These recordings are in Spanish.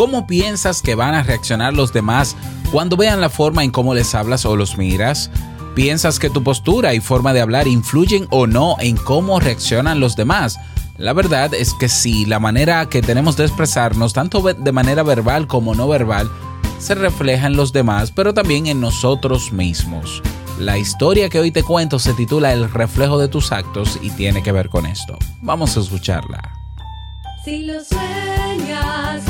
¿Cómo piensas que van a reaccionar los demás cuando vean la forma en cómo les hablas o los miras? ¿Piensas que tu postura y forma de hablar influyen o no en cómo reaccionan los demás? La verdad es que sí, la manera que tenemos de expresarnos, tanto de manera verbal como no verbal, se refleja en los demás, pero también en nosotros mismos. La historia que hoy te cuento se titula El reflejo de tus actos y tiene que ver con esto. Vamos a escucharla. Si lo sueñas,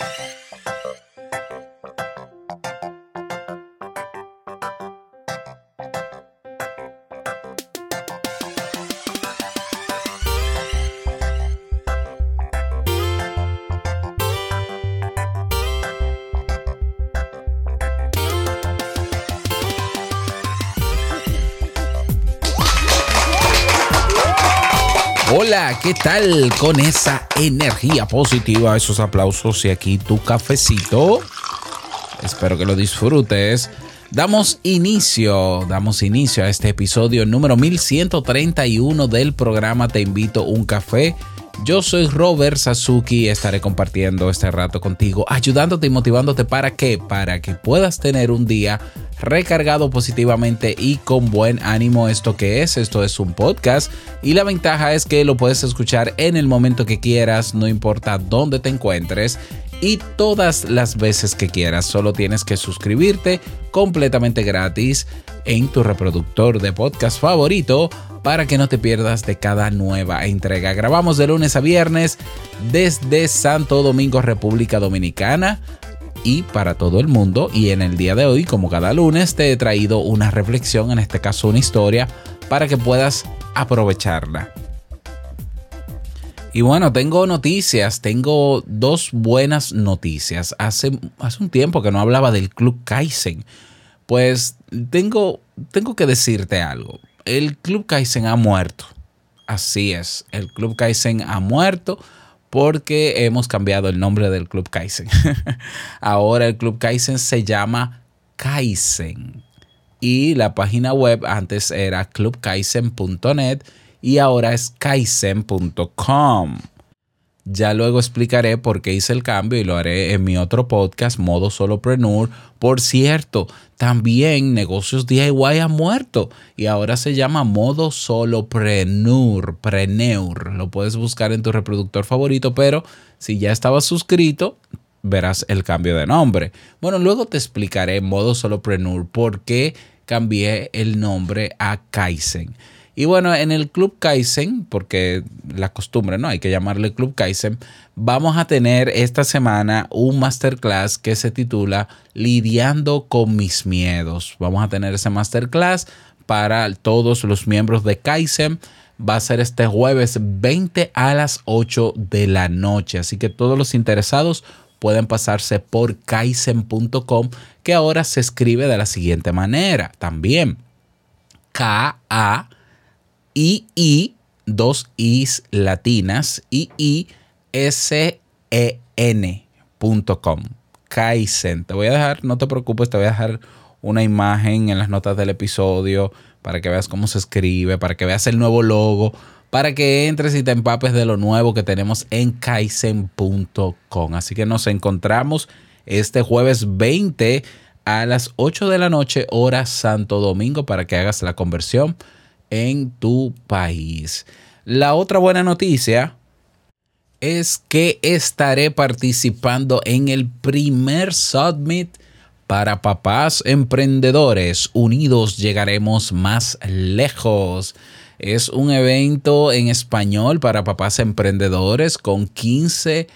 you Hola, ¿qué tal con esa energía positiva, esos aplausos y aquí tu cafecito? Espero que lo disfrutes. Damos inicio, damos inicio a este episodio número 1131 del programa Te invito un café. Yo soy Robert Sasuki y estaré compartiendo este rato contigo, ayudándote y motivándote para que, para que puedas tener un día recargado positivamente y con buen ánimo. Esto que es, esto es un podcast y la ventaja es que lo puedes escuchar en el momento que quieras, no importa dónde te encuentres y todas las veces que quieras. Solo tienes que suscribirte completamente gratis en tu reproductor de podcast favorito para que no te pierdas de cada nueva entrega. Grabamos de lunes a viernes desde Santo Domingo, República Dominicana y para todo el mundo. Y en el día de hoy, como cada lunes, te he traído una reflexión, en este caso una historia, para que puedas aprovecharla. Y bueno, tengo noticias, tengo dos buenas noticias. Hace, hace un tiempo que no hablaba del Club Kaizen. Pues tengo, tengo que decirte algo. El Club Kaizen ha muerto. Así es, el Club Kaizen ha muerto porque hemos cambiado el nombre del Club Kaizen. Ahora el Club Kaizen se llama Kaizen. Y la página web antes era clubkaizen.net y ahora es kaizen.com. Ya luego explicaré por qué hice el cambio y lo haré en mi otro podcast, Modo Solopreneur. Por cierto, también Negocios DIY ha muerto y ahora se llama Modo Solopreneur. Preneur. Lo puedes buscar en tu reproductor favorito, pero si ya estabas suscrito, verás el cambio de nombre. Bueno, luego te explicaré Modo Solopreneur por qué cambié el nombre a Kaizen. Y bueno, en el Club Kaizen, porque la costumbre, ¿no? Hay que llamarle Club Kaizen, vamos a tener esta semana un masterclass que se titula Lidiando con mis miedos. Vamos a tener ese masterclass para todos los miembros de Kaizen. Va a ser este jueves 20 a las 8 de la noche. Así que todos los interesados pueden pasarse por kaizen.com, que ahora se escribe de la siguiente manera. También K-A I, I, dos Is latinas, I, I, S, E, N.com. Kaizen. Te voy a dejar, no te preocupes, te voy a dejar una imagen en las notas del episodio para que veas cómo se escribe, para que veas el nuevo logo, para que entres y te empapes de lo nuevo que tenemos en kaizen.com. Así que nos encontramos este jueves 20 a las 8 de la noche, hora Santo Domingo, para que hagas la conversión en tu país. La otra buena noticia es que estaré participando en el primer Summit para papás emprendedores. Unidos llegaremos más lejos. Es un evento en español para papás emprendedores con 15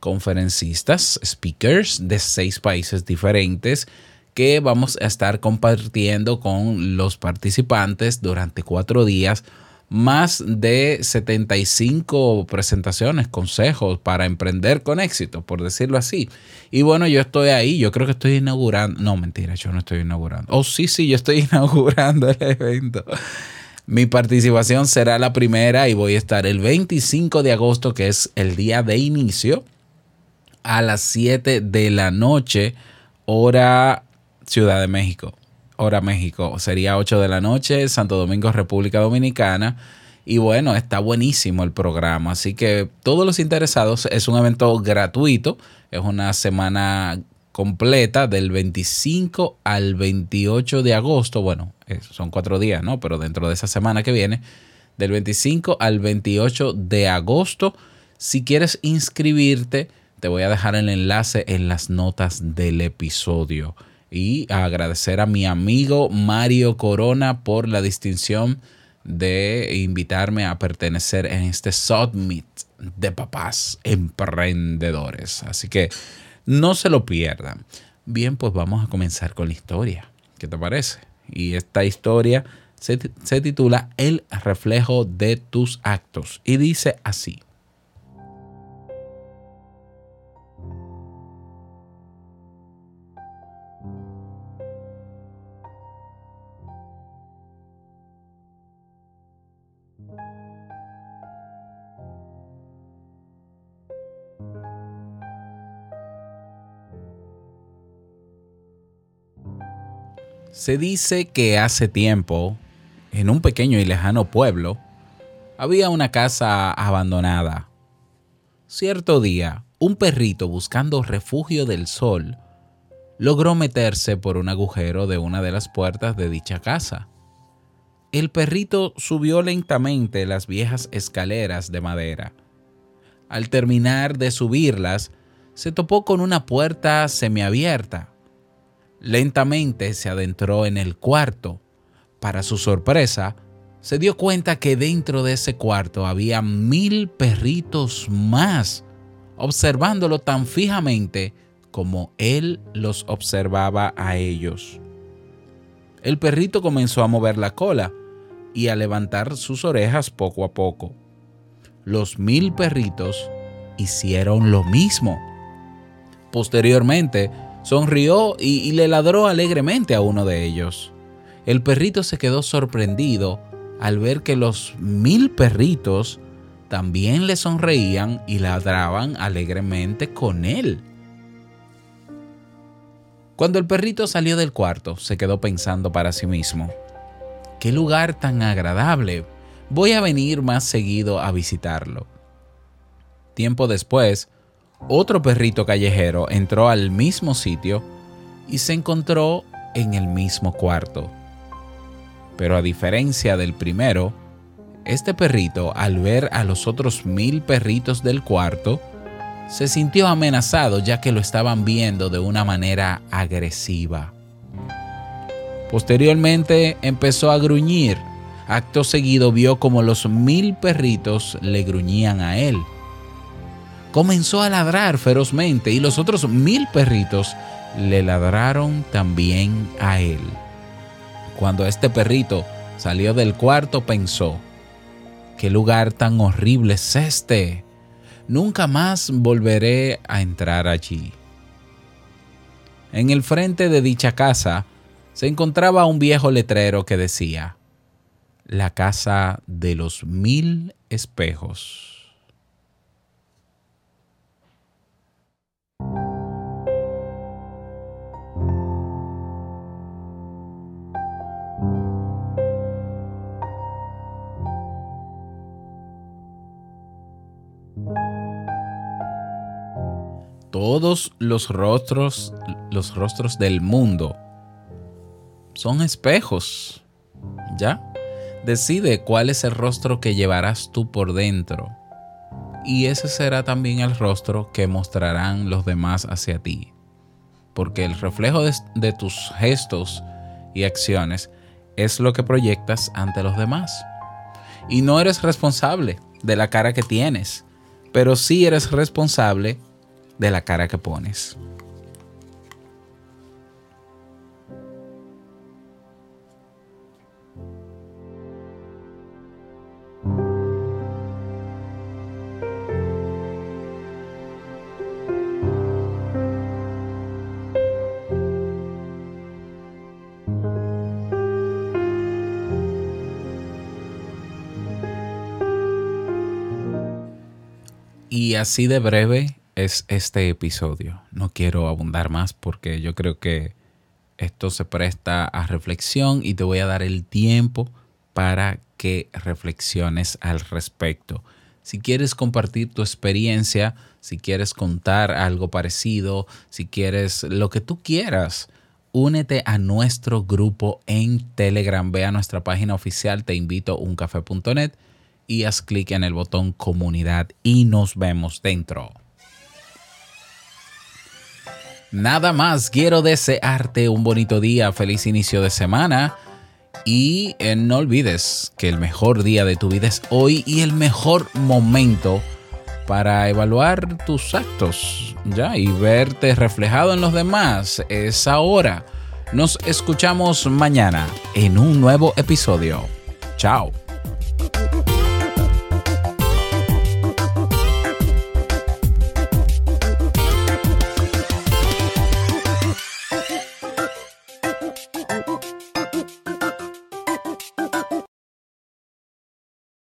conferencistas, speakers de seis países diferentes que vamos a estar compartiendo con los participantes durante cuatro días más de 75 presentaciones, consejos para emprender con éxito, por decirlo así. Y bueno, yo estoy ahí, yo creo que estoy inaugurando, no, mentira, yo no estoy inaugurando. Oh, sí, sí, yo estoy inaugurando el evento. Mi participación será la primera y voy a estar el 25 de agosto, que es el día de inicio, a las 7 de la noche, hora Ciudad de México hora México. Sería 8 de la noche, Santo Domingo, República Dominicana. Y bueno, está buenísimo el programa. Así que todos los interesados, es un evento gratuito. Es una semana completa del 25 al 28 de agosto. Bueno, son cuatro días, ¿no? Pero dentro de esa semana que viene, del 25 al 28 de agosto. Si quieres inscribirte, te voy a dejar el enlace en las notas del episodio y agradecer a mi amigo Mario Corona por la distinción de invitarme a pertenecer en este Summit de papás emprendedores. Así que no se lo pierdan. Bien, pues vamos a comenzar con la historia. ¿Qué te parece? Y esta historia se, se titula El reflejo de tus actos y dice así. Se dice que hace tiempo, en un pequeño y lejano pueblo, había una casa abandonada. Cierto día, un perrito buscando refugio del sol logró meterse por un agujero de una de las puertas de dicha casa. El perrito subió lentamente las viejas escaleras de madera. Al terminar de subirlas, se topó con una puerta semiabierta Lentamente se adentró en el cuarto. Para su sorpresa, se dio cuenta que dentro de ese cuarto había mil perritos más, observándolo tan fijamente como él los observaba a ellos. El perrito comenzó a mover la cola y a levantar sus orejas poco a poco. Los mil perritos hicieron lo mismo. Posteriormente, Sonrió y, le ladró alegremente a uno de ellos. El perrito se quedó sorprendido al ver que los mil perritos también le sonreían y ladraban alegremente con él. Cuando el perrito salió del cuarto, se quedó pensando para sí mismo, qué lugar tan agradable, voy a venir más seguido a visitarlo. Tiempo después, otro perrito callejero entró al mismo sitio y se encontró en el mismo cuarto. Pero a diferencia del primero, este perrito, al ver a los otros mil perritos del cuarto, se sintió amenazado ya que lo estaban viendo de una manera agresiva. Posteriormente empezó a gruñir. Acto seguido vio como los mil perritos le gruñían a él comenzó a ladrar ferozmente y los otros mil perritos le ladraron también a él. Cuando este perrito salió del cuarto pensó, ¿qué lugar tan horrible es este? Nunca más volveré a entrar allí. En el frente de dicha casa se encontraba un viejo letrero que decía, la casa de los mil espejos. Todos los rostros, los rostros del mundo son espejos. ¿Ya? Decide cuál es el rostro que llevarás tú por dentro. Y ese será también el rostro que mostrarán los demás hacia ti. Porque el reflejo de, tus gestos y acciones es lo que proyectas ante los demás. Y no eres responsable de la cara que tienes, pero sí eres responsable de la cara que pones. Y así de breve es este episodio. No quiero abundar más porque yo creo que esto se presta a reflexión y te voy a dar el tiempo para que reflexiones al respecto. Si quieres compartir tu experiencia, si quieres contar algo parecido, si quieres lo que tú quieras, únete a nuestro grupo en Telegram. Ve a nuestra página oficial, te invito uncafe.net y haz clic en el botón comunidad y nos vemos dentro. Nada más, quiero desearte un bonito día, feliz inicio de semana y eh, no olvides que el mejor día de tu vida es hoy y el mejor momento para evaluar tus actos ya y verte reflejado en los demás es ahora. Nos escuchamos mañana en un nuevo episodio. Chao.